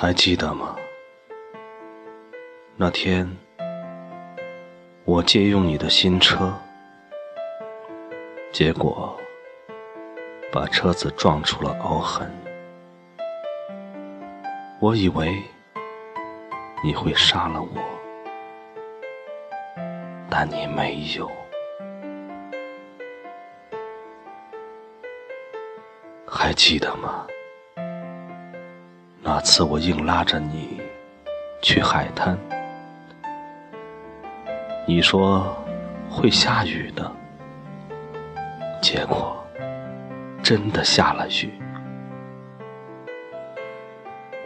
还记得吗？那天我借用你的新车，结果把车子撞出了凹痕。我以为你会杀了我，但你没有。还记得吗？那次我硬拉着你去海滩，你说会下雨的，结果真的下了雨。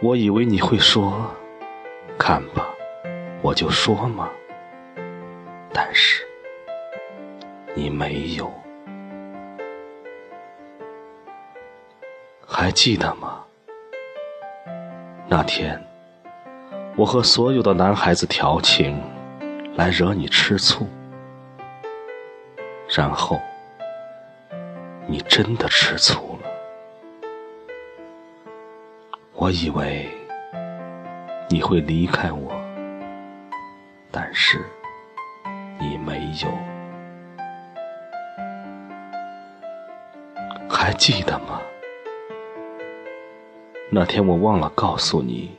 我以为你会说：“看吧，我就说嘛。”但是你没有。还记得吗？那天，我和所有的男孩子调情，来惹你吃醋，然后你真的吃醋了。我以为你会离开我，但是你没有。还记得吗？那天我忘了告诉你，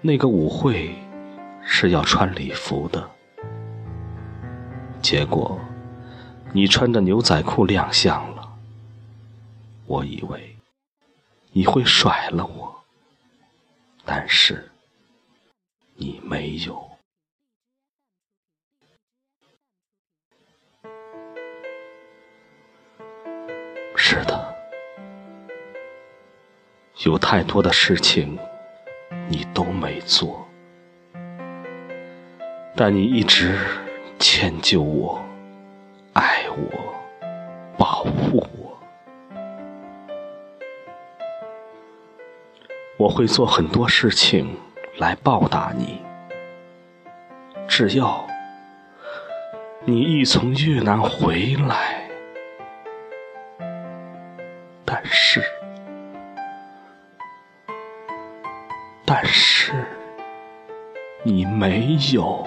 那个舞会是要穿礼服的。结果你穿着牛仔裤亮相了，我以为你会甩了我，但是你没有。是的。有太多的事情你都没做，但你一直迁就我、爱我、保护我。我会做很多事情来报答你，只要你一从越南回来。但是你没有。